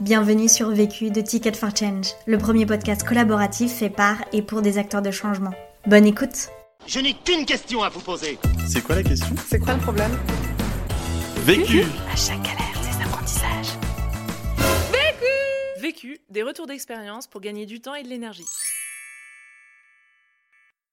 Bienvenue sur Vécu de Ticket for Change, le premier podcast collaboratif fait par et pour des acteurs de changement. Bonne écoute Je n'ai qu'une question à vous poser. C'est quoi la question? C'est quoi le problème? Vécu À chaque galère, des apprentissages. Vécu, des retours d'expérience pour gagner du temps et de l'énergie.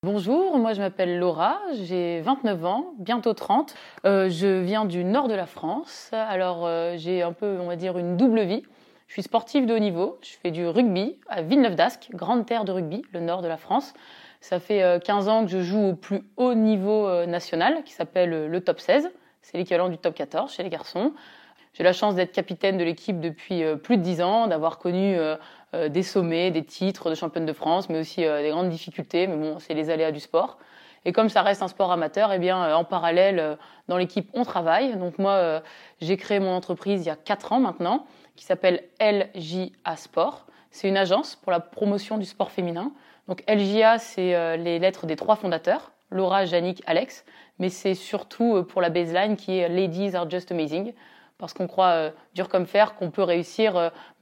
Bonjour, moi je m'appelle Laura, j'ai 29 ans, bientôt 30. Euh, je viens du nord de la France, alors euh, j'ai un peu, on va dire, une double vie. Je suis sportive de haut niveau, je fais du rugby à Villeneuve d'Ascq, grande terre de rugby, le nord de la France. Ça fait euh, 15 ans que je joue au plus haut niveau euh, national, qui s'appelle euh, le top 16. C'est l'équivalent du top 14 chez les garçons. J'ai la chance d'être capitaine de l'équipe depuis euh, plus de 10 ans, d'avoir connu euh, euh, des sommets, des titres de championne de France, mais aussi euh, des grandes difficultés. Mais bon, c'est les aléas du sport. Et comme ça reste un sport amateur, eh bien, euh, en parallèle, euh, dans l'équipe, on travaille. Donc moi, euh, j'ai créé mon entreprise il y a 4 ans maintenant, qui s'appelle LJA Sport. C'est une agence pour la promotion du sport féminin. Donc LJA, c'est euh, les lettres des trois fondateurs, Laura, Yannick, Alex. Mais c'est surtout euh, pour la baseline qui est Ladies are just amazing. Parce qu'on croit euh, dur comme fer qu'on peut réussir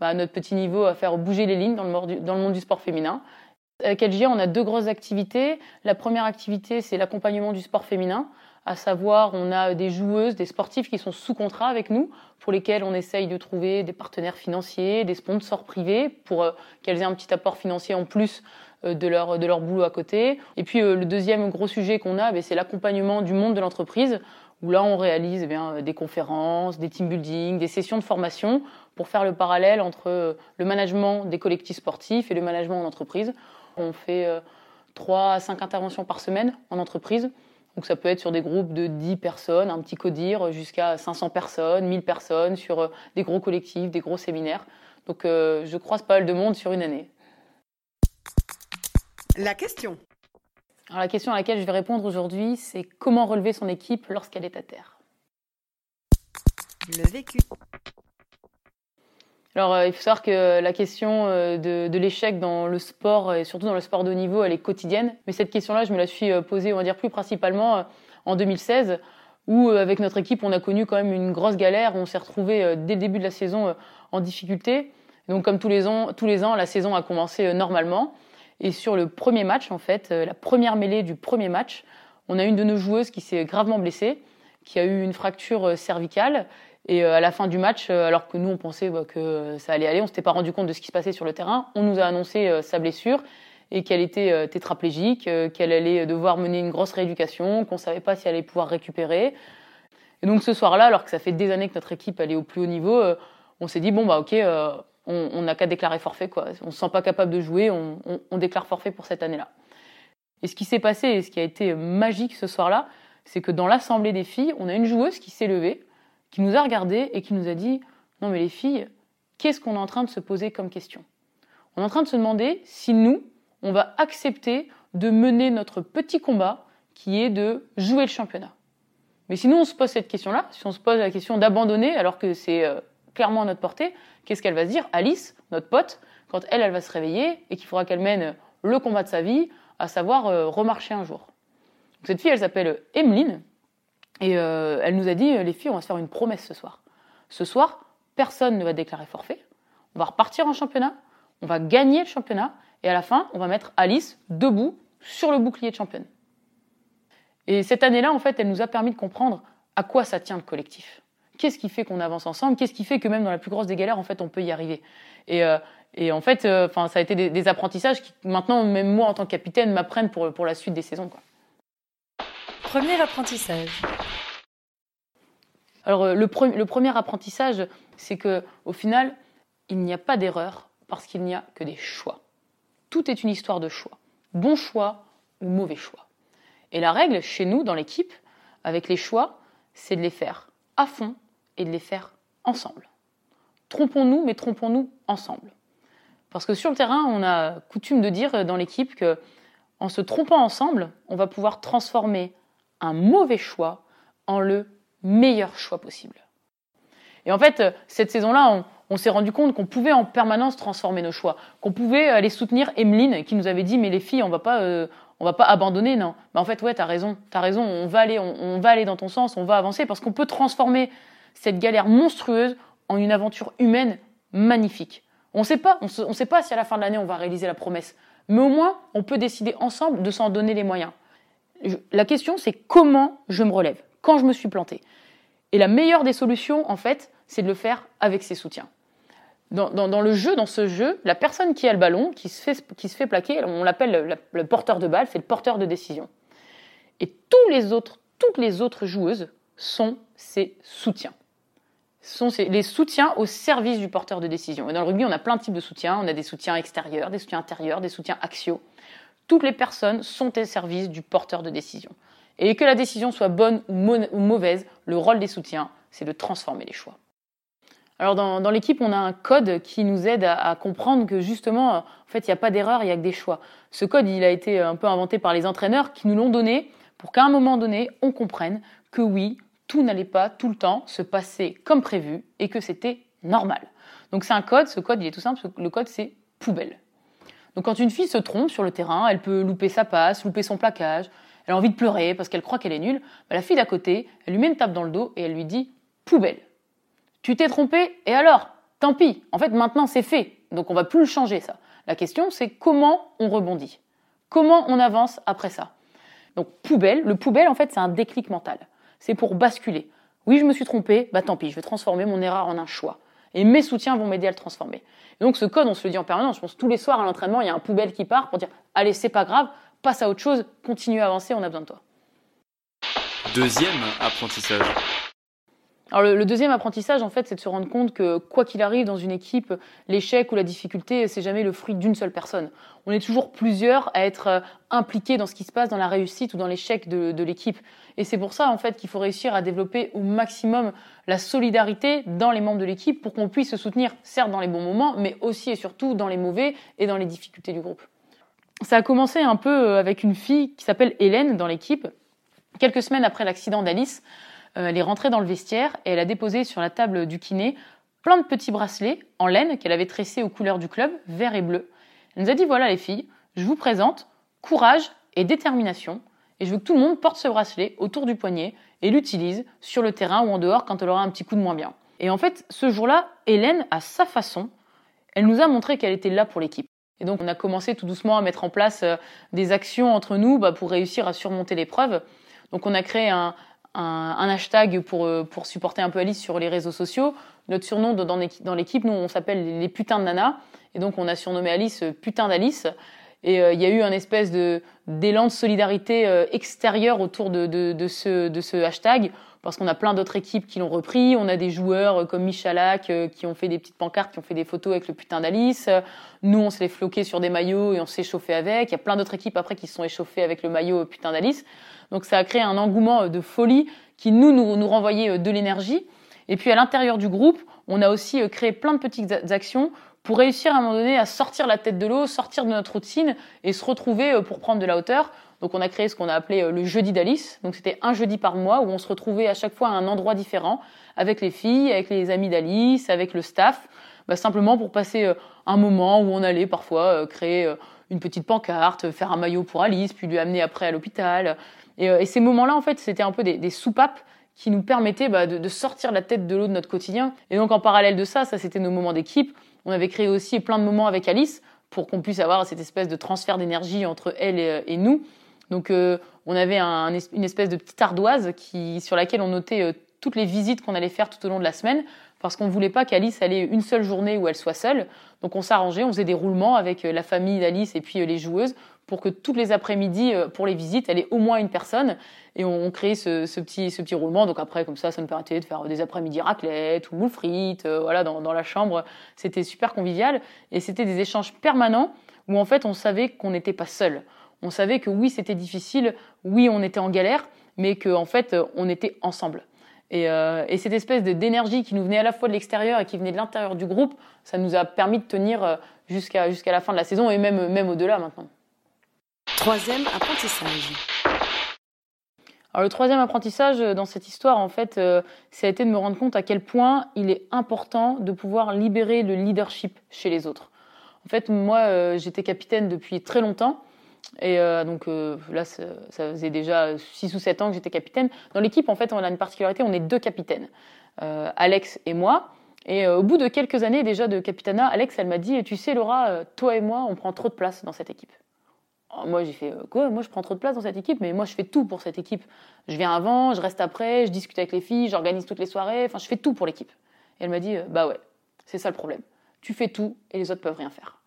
bah, à notre petit niveau à faire bouger les lignes dans le monde du sport féminin. Avec LJA, on a deux grosses activités. La première activité, c'est l'accompagnement du sport féminin. À savoir, on a des joueuses, des sportifs qui sont sous contrat avec nous, pour lesquels on essaye de trouver des partenaires financiers, des sponsors privés, pour euh, qu'elles aient un petit apport financier en plus euh, de leur, de leur boulot à côté. Et puis euh, le deuxième gros sujet qu'on a, ben, c'est l'accompagnement du monde de l'entreprise, où là on réalise eh bien, des conférences, des team building, des sessions de formation, pour faire le parallèle entre le management des collectifs sportifs et le management en entreprise. On fait euh, 3 à 5 interventions par semaine en entreprise. Donc ça peut être sur des groupes de 10 personnes, un petit codir, jusqu'à 500 personnes, 1000 personnes, sur euh, des gros collectifs, des gros séminaires. Donc euh, je croise pas mal de monde sur une année. La question. Alors la question à laquelle je vais répondre aujourd'hui, c'est comment relever son équipe lorsqu'elle est à terre? Le vécu. Alors, euh, il faut savoir que la question euh, de, l'échec dans le sport, et surtout dans le sport de haut niveau, elle est quotidienne. Mais cette question-là, je me la suis euh, posée, on va dire, plus principalement euh, en 2016, où, euh, avec notre équipe, on a connu quand même une grosse galère. On s'est retrouvé euh, dès le début de la saison euh, en difficulté. Donc, comme tous les ans, tous les ans, la saison a commencé euh, normalement. Et sur le premier match, en fait, euh, la première mêlée du premier match, on a une de nos joueuses qui s'est gravement blessée, qui a eu une fracture euh, cervicale. Et euh, à la fin du match, euh, alors que nous on pensait bah, que ça allait aller, on s'était pas rendu compte de ce qui se passait sur le terrain. On nous a annoncé euh, sa blessure et qu'elle était tétraplégique, qu'elle allait devoir mener une grosse rééducation, qu'on savait pas si elle allait pouvoir récupérer. Et donc ce soir-là, alors que ça fait des années que notre équipe allait au plus haut niveau, on s'est dit bon bah ok, on n'a qu'à déclarer forfait quoi. On se sent pas capable de jouer, on, on- on déclare forfait pour cette année-là. Et ce qui s'est passé et ce qui a été magique ce soir-là, c'est que dans l'assemblée des filles, on a une joueuse qui s'est levée, qui nous a regardé et qui nous a dit Non, mais les filles, qu'est-ce qu'on est en train de se poser comme question? On est en train de se demander si nous, on va accepter de mener notre petit combat qui est de jouer le championnat. Mais si nous, on se pose cette question-là, si on se pose la question d'abandonner alors que c'est euh, clairement à notre portée, qu'est-ce qu'elle va se dire? Alice, notre pote, quand elle, elle va se réveiller et qu'il faudra qu'elle mène le combat de sa vie, à savoir euh, remarcher un jour. Cette fille, elle s'appelle Emeline, et euh, elle nous a dit, les filles, on va se faire une promesse ce soir. Ce soir, personne ne va déclarer forfait. On va repartir en championnat. On va gagner le championnat. Et à la fin, on va mettre Alice debout sur le bouclier de championne. Et cette année-là, en fait, elle nous a permis de comprendre à quoi ça tient le collectif. Qu'est-ce qui fait qu'on avance ensemble? Qu'est-ce qui fait que même dans la plus grosse des galères, en fait, on peut y arriver? Et, euh, en fait, euh, ça a été des, apprentissages qui, maintenant, même moi, en tant que capitaine, m'apprennent pour, pour la suite des saisons. Premier apprentissage. Alors euh, le, pre- le premier apprentissage, c'est que au final, il n'y a pas d'erreur parce qu'il n'y a que des choix. Tout est une histoire de choix. Bon choix ou mauvais choix. Et la règle chez nous dans l'équipe, avec les choix, c'est de les faire à fond et de les faire ensemble. Trompons-nous, mais trompons-nous ensemble. Parce que sur le terrain, on a coutume de dire dans l'équipe que en se trompant ensemble, on va pouvoir transformer un mauvais choix en le meilleur choix possible. Et en fait, euh, cette saison-là, on, s'est rendu compte qu'on pouvait en permanence transformer nos choix, qu'on pouvait aller soutenir Emeline qui nous avait dit mais les filles, on va pas, euh, on va pas abandonner, non. Mais en fait, ouais, t'as raison, t'as raison, on va aller, on, va aller dans ton sens, on va avancer parce qu'on peut transformer cette galère monstrueuse en une aventure humaine magnifique. On sait pas, on ne sait pas si à la fin de l'année on va réaliser la promesse, mais au moins on peut décider ensemble de s'en donner les moyens. La question c'est comment je me relève quand je me suis planté. Et la meilleure des solutions en fait, c'est de le faire avec ses soutiens. Dans, le jeu, dans ce jeu, la personne qui a le ballon, qui se fait, plaquer, on l'appelle le, porteur de balle, c'est le porteur de décision. Et tous les autres, toutes les autres joueuses sont ses soutiens sont les soutiens au service du porteur de décision. Et dans le rugby, on a plein de types de soutiens. On a des soutiens extérieurs, des soutiens intérieurs, des soutiens axiaux. Toutes les personnes sont au service du porteur de décision. Et que la décision soit bonne ou, mauvaise, le rôle des soutiens, c'est de transformer les choix. Alors dans, l'équipe, on a un code qui nous aide à, comprendre que justement, en fait, il n'y a pas d'erreur, il n'y a que des choix. Ce code, il a été un peu inventé par les entraîneurs qui nous l'ont donné pour qu'à un moment donné, on comprenne que oui, tout n'allait pas tout le temps se passer comme prévu et que c'était normal. Donc c'est un code, ce code il est tout simple, le code c'est poubelle. Donc quand une fille se trompe sur le terrain, elle peut louper sa passe, louper son plaquage, elle a envie de pleurer parce qu'elle croit qu'elle est nulle, bah, la fille d'à côté, elle lui met une tape dans le dos et elle lui dit poubelle. Tu t'es trompé et alors? Tant pis, en fait maintenant c'est fait, donc on va plus le changer ça. La question c'est comment on rebondit? Comment on avance après ça? Donc poubelle, le poubelle en fait c'est un déclic mental. C'est pour basculer. Oui, je me suis trompé, bah tant pis, je vais transformer mon erreur en un choix. Et mes soutiens vont m'aider à le transformer. donc ce code, on se le dit en permanence. Je pense tous les soirs à l'entraînement, il y a un poubelle qui part pour dire allez, c'est pas grave, passe à autre chose, continue à avancer, on a besoin de toi. Deuxième apprentissage. Alors le, deuxième apprentissage, en fait, c'est de se rendre compte que quoi qu'il arrive dans une équipe, l'échec ou la difficulté, c'est jamais le fruit d'une seule personne. On est toujours plusieurs à être euh, impliqués dans ce qui se passe, dans la réussite ou dans l'échec de, l'équipe. Et c'est pour ça, en fait, qu'il faut réussir à développer au maximum la solidarité dans les membres de l'équipe pour qu'on puisse se soutenir, certes dans les bons moments, mais aussi et surtout dans les mauvais et dans les difficultés du groupe. Ça a commencé un peu euh, avec une fille qui s'appelle Hélène dans l'équipe. Quelques semaines après l'accident d'Alice, elle est rentrée dans le vestiaire et elle a déposé sur la table du kiné plein de petits bracelets en laine qu'elle avait tressés aux couleurs du club, vert et bleu. Elle nous a dit voilà les filles, je vous présente courage et détermination et je veux que tout le monde porte ce bracelet autour du poignet et l'utilise sur le terrain ou en dehors quand elle aura un petit coup de moins bien. Et en fait, ce jour-là, Hélène, à sa façon, elle nous a montré qu'elle était là pour l'équipe. Et donc, on a commencé tout doucement à mettre en place euh, des actions entre nous bah, pour réussir à surmonter l'épreuve. Donc, on a créé un, un, hashtag pour, euh, pour supporter un peu Alice sur les réseaux sociaux. Notre surnom dans l'équipe, nous, on s'appelle les putains de nanas. Et donc, on a surnommé Alice euh, putain d'Alice. Et euh, il y a eu un espèce de d'élan de solidarité extérieure autour de, ce, hashtag, parce qu'on a plein d'autres équipes qui l'ont repris. On a des joueurs comme Michalak qui ont fait des petites pancartes, qui ont fait des photos avec le putain d'Alice. Nous, on s'est les floqué sur des maillots et on s'est chauffé avec. Il y a plein d'autres équipes après qui se sont échauffées avec le maillot putain d'Alice. Donc ça a créé un engouement euh, de folie qui nous, nous, renvoyait euh, de l'énergie. Et puis à l'intérieur du groupe, on a aussi euh, créé plein de petites actions pour réussir à un moment donné à sortir la tête de l'eau, sortir de notre routine et se retrouver pour prendre de la hauteur. Donc on a créé ce qu'on a appelé le jeudi d'Alice. Donc c'était un jeudi par mois où on se retrouvait à chaque fois à un endroit différent avec les filles, avec les amis d'Alice, avec le staff, bah, simplement pour passer un moment où on allait parfois créer une petite pancarte, faire un maillot pour Alice, puis lui amener après à l'hôpital, euh, et, ces moments-là, en fait, c'était un peu des, soupapes qui nous permettaient bah, de, sortir la tête de l'eau de notre quotidien. Et donc, en parallèle de ça, ça c'était nos moments d'équipe. On avait créé aussi plein de moments avec Alice pour qu'on puisse avoir cette espèce de transfert d'énergie entre elle et, nous. Donc, euh, on avait une espèce de petite ardoise sur laquelle on notait euh, toutes les visites qu'on allait faire tout au long de la semaine, parce qu'on ne voulait pas qu'Alice allait une seule journée où elle soit seule. Donc, on s'arrangeait, on faisait des roulements avec la famille d'Alice et puis les joueuses pour que tous les après-midi, euh, pour les visites, elle ait au moins une personne. Et on, crée ce, petit, roulement. Donc après, comme ça, ça nous permettait de faire des après-midi raclette ou moules frites, euh, voilà, dans, la chambre. C'était super convivial. Et c'était des échanges permanents où en fait, on savait qu'on n'était pas seul. On savait que oui, c'était difficile, oui, on était en galère, mais qu'en en fait, on était ensemble. Et, euh, et cette espèce d'énergie qui nous venait à la fois de l'extérieur et qui venait de l'intérieur du groupe, ça nous a permis de tenir jusqu'à la fin de la saison et même au-delà maintenant. Troisième apprentissage. Alors le troisième apprentissage dans cette histoire, en fait, euh, ça a été de me rendre compte à quel point il est important de pouvoir libérer le leadership chez les autres. En fait, moi, euh, j'étais capitaine depuis très longtemps. Et euh, donc là, ça, faisait déjà 6 ou 7 ans que j'étais capitaine. Dans l'équipe, en fait, on a une particularité, on est deux capitaines, Alex et moi. Et au bout de quelques années déjà de capitana, Alex, elle m'a dit, tu sais Laura, toi et moi, on prend trop de place dans cette équipe. Moi j'ai fait quoi? Moi je prends trop de place dans cette équipe, mais moi je fais tout pour cette équipe. Je viens avant, je reste après, je discute avec les filles, j'organise toutes les soirées, enfin je fais tout pour l'équipe. Et elle m'a dit, bah ouais, c'est ça le problème. Tu fais tout et les autres peuvent rien faire.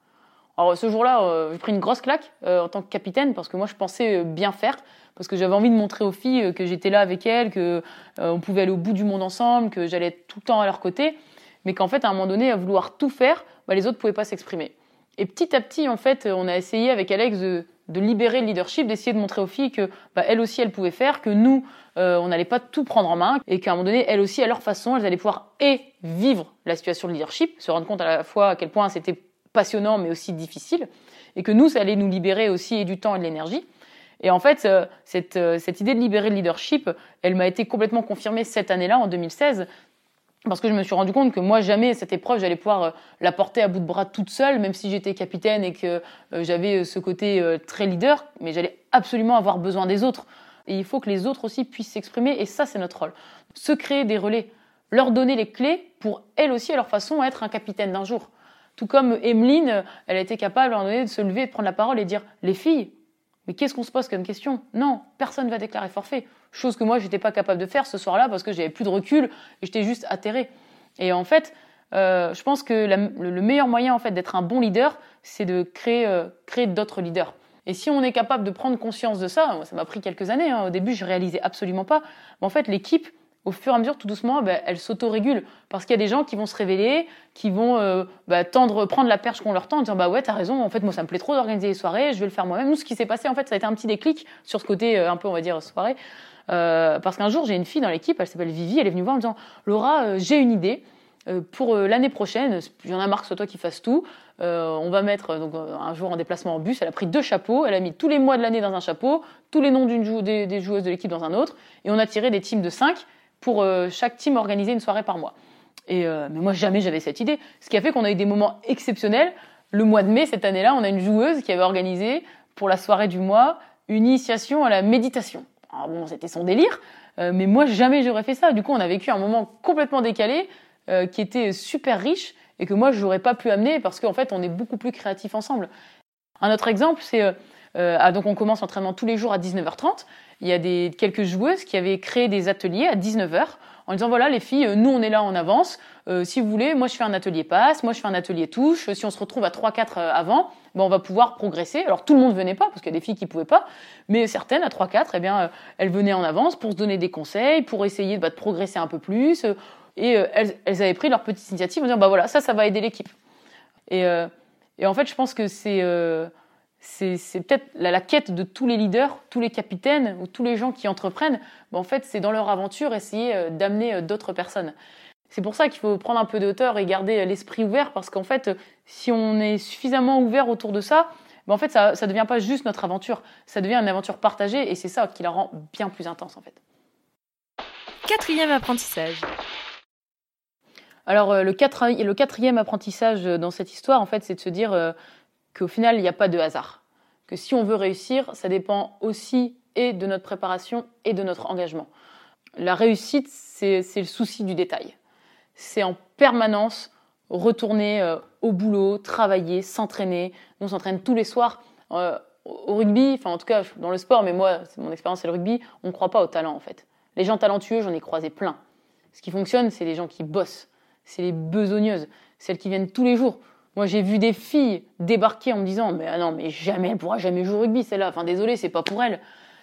Alors ce jour-là, euh, j'ai pris une grosse claque euh, en tant que capitaine parce que moi je pensais euh, bien faire, parce que j'avais envie de montrer aux filles que j'étais là avec elles, que on pouvait aller au bout du monde ensemble, que j'allais être tout le temps à leur côté, mais qu'en fait à un moment donné, à vouloir tout faire, bah, les autres pouvaient pas s'exprimer. Et petit à petit, en fait, on a essayé avec Alex de, libérer le leadership, d'essayer de montrer aux filles que bah, aussi elles pouvaient faire, que nous on n'allait pas tout prendre en main et qu'à un moment donné, elles aussi à leur façon, elles allaient pouvoir et vivre la situation de leadership, se rendre compte à la fois à quel point c'était passionnant mais aussi difficile, et que nous, ça allait nous libérer aussi et du temps et de l'énergie. Et en fait, euh, cette, euh, cette idée de libérer le leadership, elle m'a été complètement confirmée cette année-là, en 2016, parce que je me suis rendu compte que moi, jamais cette épreuve, j'allais pouvoir euh, la porter à bout de bras toute seule, même si j'étais capitaine et que j'avais ce côté très leader, mais j'allais absolument avoir besoin des autres. Et il faut que les autres aussi puissent s'exprimer, et ça, c'est notre rôle. Se créer des relais, leur donner les clés pour elles aussi, à leur façon, être un capitaine d'un jour. Tout comme Emeline, elle a été capable à un moment donné de se lever, de prendre la parole et dire Les filles, mais qu'est-ce qu'on se pose comme question? Non, personne ne va déclarer forfait. Chose que moi, je n'étais pas capable de faire ce soir-là parce que j'avais plus de recul et j'étais juste atterrée. Et en fait, euh, je pense que le meilleur moyen en fait d'être un bon leader, c'est de créer, euh, créer d'autres leaders. Et si on est capable de prendre conscience de ça, ça m'a pris quelques années. Hein, au début, je réalisais absolument pas. Mais en fait, l'équipe, au fur et à mesure, tout doucement, ben, elle s'autorégule. Parce qu'il y a des gens qui vont se révéler, qui vont euh, bah, tendre, prendre la perche qu'on leur tend, en disant bah ouais, t'as raison, en fait, moi, ça me plaît trop d'organiser les soirées, je vais le faire moi-même. Nous, ce qui s'est passé, en fait, ça a été un petit déclic sur ce côté euh, un peu, on va dire, soirée. Euh, parce qu'un jour, j'ai une fille dans l'équipe, elle s'appelle Vivi, elle est venue voir en me disant Laura, j'ai une idée. pour l'année prochaine, il y en a marre soit toi qui fasses tout. on va mettre donc un jour en déplacement en bus. Elle a pris deux chapeaux. Elle a mis tous les mois de l'année dans un chapeau, tous les noms des, des, joueuses de l'équipe dans un autre, et on a tiré des teams de cinq pour euh, chaque team organiser une soirée par mois. Et euh, mais moi jamais j'avais cette idée. Ce qui a fait qu'on a eu des moments exceptionnels. Le mois de mai cette année-là, on a une joueuse qui avait organisé pour la soirée du mois une initiation à la méditation. Alors bon, c'était son délire, euh, mais moi jamais j'aurais fait ça. Du coup, on a vécu un moment complètement décalé, qui était super riche et que moi je n'aurais pas pu amener parce qu'en fait, on est beaucoup plus créatifs ensemble. Un autre exemple, c'est ah, donc on commence l'entraînement tous les jours à 19h30 il y a des, quelques joueuses qui avaient créé des ateliers à 19h en disant voilà les filles, nous on est là en avance, euh, si vous voulez, moi je fais un atelier passe, moi je fais un atelier touche, si on se retrouve à 3-4 euh, avant, ben, on va pouvoir progresser. Alors tout le monde venait pas, parce qu'il y a des filles qui pouvaient pas, mais certaines à 3-4, eh bien, euh, elles venaient en avance pour se donner des conseils, pour essayer bah, de progresser un peu plus, et elles, elles, avaient pris leur petite initiative en disant bah voilà, ça, ça va aider l'équipe. Et, et, en fait, je pense que c'est c'est peut-être la, quête de tous les leaders, tous les capitaines ou tous les gens qui entreprennent. en fait, c'est dans leur aventure essayer euh, d'amener euh, d'autres personnes. C'est pour ça qu'il faut prendre un peu de hauteur et garder euh, l'esprit ouvert parce qu'en fait, si on est suffisamment ouvert autour de ça, ben, en fait, ça ne devient pas juste notre aventure, ça devient une aventure partagée et c'est ça qui la rend bien plus intense en fait. Quatrième apprentissage. Alors le, le quatrième apprentissage dans cette histoire, en fait, c'est de se dire qu'au final, il n'y a pas de hasard. Que si on veut réussir, ça dépend aussi et de notre préparation et de notre engagement. La réussite, c'est le souci du détail. C'est en permanence retourner euh, au boulot, travailler, s'entraîner. On s'entraîne tous les soirs. Euh, au rugby, enfin en tout cas dans le sport, mais moi, mon expérience c'est le rugby, on ne croit pas au talent en fait. Les gens talentueux, j'en ai croisé plein. Ce qui fonctionne, c'est les gens qui bossent, c'est les besogneuses, celles qui viennent tous les jours. Moi, j'ai vu des filles débarquer en me disant, mais ah non, mais jamais, elle pourra jamais jouer au rugby, celle-là. Enfin, désolé, c'est pas pour elle.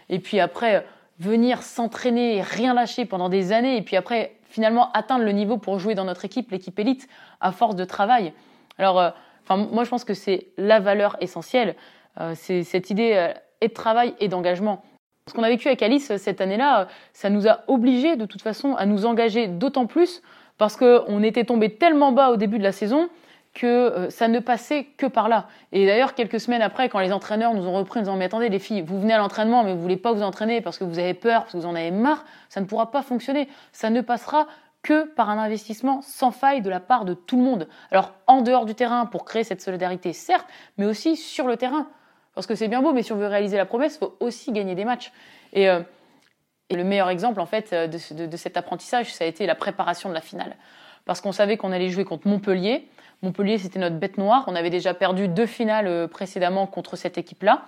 Et puis après, venir s'entraîner et rien lâcher pendant des années. Et puis après, finalement, atteindre le niveau pour jouer dans notre équipe, l'équipe élite, à force de travail. Alors, euh, enfin, moi, je pense que c'est la valeur essentielle. Euh, c'est cette idée euh, et de travail et d'engagement. Ce qu'on a vécu avec Alice cette année-là, ça nous a obligés de toute façon à nous engager d'autant plus parce qu'on était tombé tellement bas au début de la saison que euh, ça ne passait que par là. Et d'ailleurs, quelques semaines après, quand les entraîneurs nous ont repris en disant Mais attendez, les filles, vous venez à l'entraînement, mais vous voulez pas vous entraîner parce que vous avez peur, parce que vous en avez marre, ça ne pourra pas fonctionner. Ça ne passera que par un investissement sans faille de la part de tout le monde. Alors, en dehors du terrain, pour créer cette solidarité, certes, mais aussi sur le terrain. Parce que c'est bien beau, mais si on veut réaliser la promesse, il faut aussi gagner des matchs. Et, euh, le meilleur exemple, en fait, de cet apprentissage, ça a été la préparation de la finale. Parce qu'on savait qu'on allait jouer contre Montpellier. Montpellier, c'était notre bête noire. On avait déjà perdu deux finales euh, précédemment contre cette équipe-là.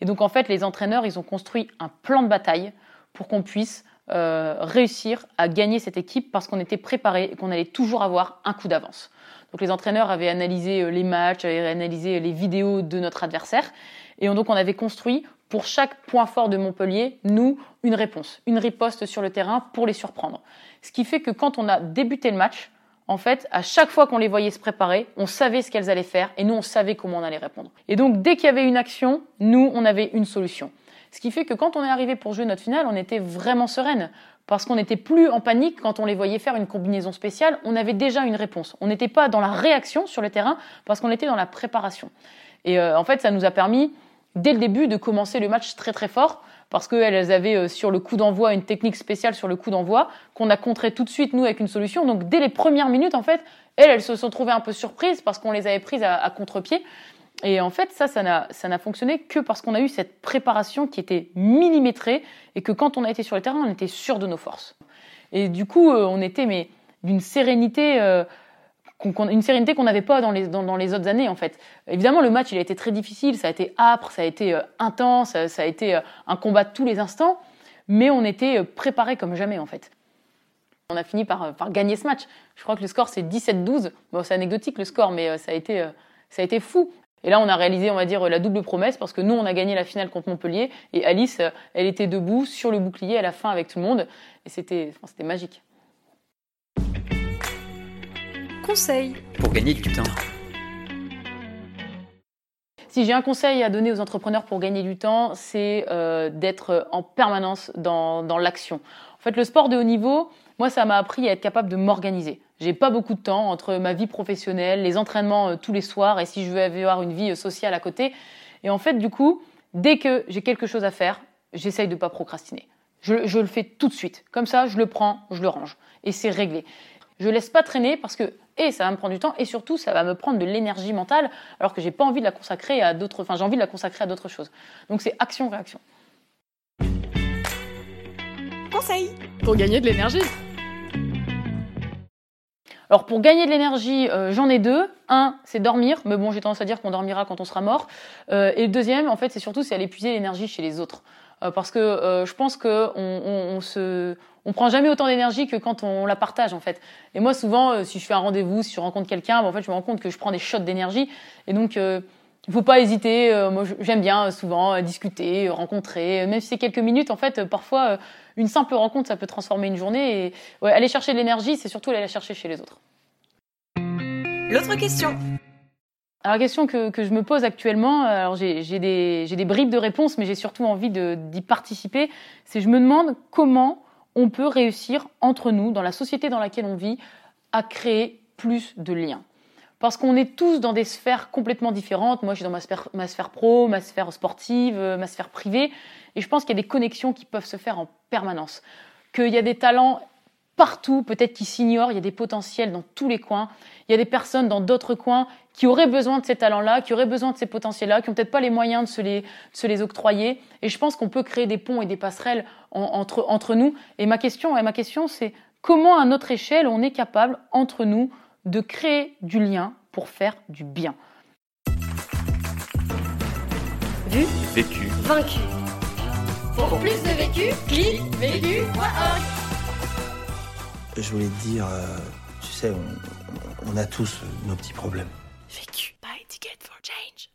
Et donc, en fait, les entraîneurs, ils ont construit un plan de bataille pour qu'on puisse euh, réussir à gagner cette équipe parce qu'on était préparé et qu'on allait toujours avoir un coup d'avance. Donc, les entraîneurs avaient analysé euh, les matchs, avaient analysé les vidéos de notre adversaire. Et donc, on avait construit pour chaque point fort de Montpellier, nous, une réponse, une riposte sur le terrain pour les surprendre. Ce qui fait que quand on a débuté le match, en fait, à chaque fois qu'on les voyait se préparer, on savait ce qu'elles allaient faire et nous, on savait comment on allait répondre. Et donc, dès qu'il y avait une action, nous, on avait une solution. Ce qui fait que quand on est arrivé pour jouer notre finale, on était vraiment sereine. Parce qu'on n'était plus en panique quand on les voyait faire une combinaison spéciale, on avait déjà une réponse. On n'était pas dans la réaction sur le terrain parce qu'on était dans la préparation. Et euh, en fait, ça nous a permis, dès le début, de commencer le match très très fort parce qu'elles avaient euh, sur le coup d'envoi une technique spéciale sur le coup d'envoi qu'on a contré tout de suite nous avec une solution. Donc dès les premières minutes, en fait, elles, se sont trouvées un peu surprises parce qu'on les avait prises à, à contre-pied. Et en fait, ça, ça n'a fonctionné que parce qu'on a eu cette préparation qui était millimétrée et que quand on a été sur le terrain, on était sûr de nos forces. Et du coup, euh, on était mais d'une sérénité. Euh, une sérénité qu'on n'avait pas dans les, dans, les autres années en fait. Évidemment, le match il a été très difficile, ça a été âpre, ça a été euh, intense, ça, ça, a été euh, un combat de tous les instants, mais on était euh, préparé comme jamais en fait. On a fini par, par, gagner ce match. Je crois que le score c'est 17-12. Bon, c'est anecdotique le score, mais ça a été ça a été fou. Et là, on a réalisé, on va dire, la double promesse parce que nous, on a gagné la finale contre Montpellier et Alice, elle était debout sur le bouclier à la fin avec tout le monde et c'était, c'était magique conseil pour gagner du temps si j'ai un conseil à donner aux entrepreneurs pour gagner du temps, c'est euh, d'être en permanence dans, dans l'action. En fait, le sport de haut niveau, moi, ça m'a appris à être capable de m'organiser. J'ai pas beaucoup de temps entre ma vie professionnelle, les entraînements euh, tous les soirs, et si je veux avoir une vie euh, sociale à côté. Et en fait, du coup, dès que j'ai quelque chose à faire, j'essaye de pas procrastiner. Je, je, le fais tout de suite. Comme ça, je le prends, je le range, et c'est réglé. Je laisse pas traîner parce que et ça va me prendre du temps et surtout ça va me prendre de l'énergie mentale alors que j'ai pas envie de la consacrer à d'autres enfin j'ai envie de la consacrer à d'autres choses. Donc c'est action réaction. Conseil pour gagner de l'énergie. Alors pour gagner de l'énergie, euh, j'en ai deux. Un, c'est dormir, mais bon, j'ai tendance à dire qu'on dormira quand on sera mort. Euh, et le deuxième, en fait, c'est surtout c'est aller puiser l'énergie chez les autres. Euh, parce que euh, je pense que on, se, on prend jamais autant d'énergie que quand on la partage en fait. Et moi souvent, euh, si je fais un rendez-vous, si je rencontre quelqu'un, ben, en fait, je me rends compte que je prends des shots d'énergie. Et donc, il faut pas hésiter. moi, j'aime bien souvent discuter, rencontrer, même si c'est quelques minutes. En fait, parfois, une simple rencontre, ça peut transformer une journée. Et aller chercher de l'énergie, c'est surtout aller la chercher chez les autres. L'autre question. Alors, la question que, que, je me pose actuellement, alors j'ai des, des bribes de réponses, mais j'ai surtout envie d'y participer, c'est je me demande comment on peut réussir entre nous, dans la société dans laquelle on vit, à créer plus de liens. Parce qu'on est tous dans des sphères complètement différentes. Moi, je suis dans ma sphère, ma sphère pro, ma sphère sportive, ma sphère privée. Et je pense qu'il y a des connexions qui peuvent se faire en permanence. Qu'il y a des talents partout, peut-être qui s'ignorent, il y a des potentiels dans tous les coins. Il y a des personnes dans d'autres coins qui auraient besoin de ces talents-là, qui auraient besoin de ces potentiels-là, qui n'ont peut-être pas les moyens de se les, de se les octroyer. Et je pense qu'on peut créer des ponts et des passerelles en, entre, entre nous. Et ma question, et ma question, c'est comment à notre échelle on est capable entre nous de créer du lien pour faire du bien? Vu, vécu, vaincu. Pour plus de vécu, clique vécu.org. Je voulais te dire, euh, tu sais, on, a tous nos petits problèmes. Vécu. Buy ticket for change.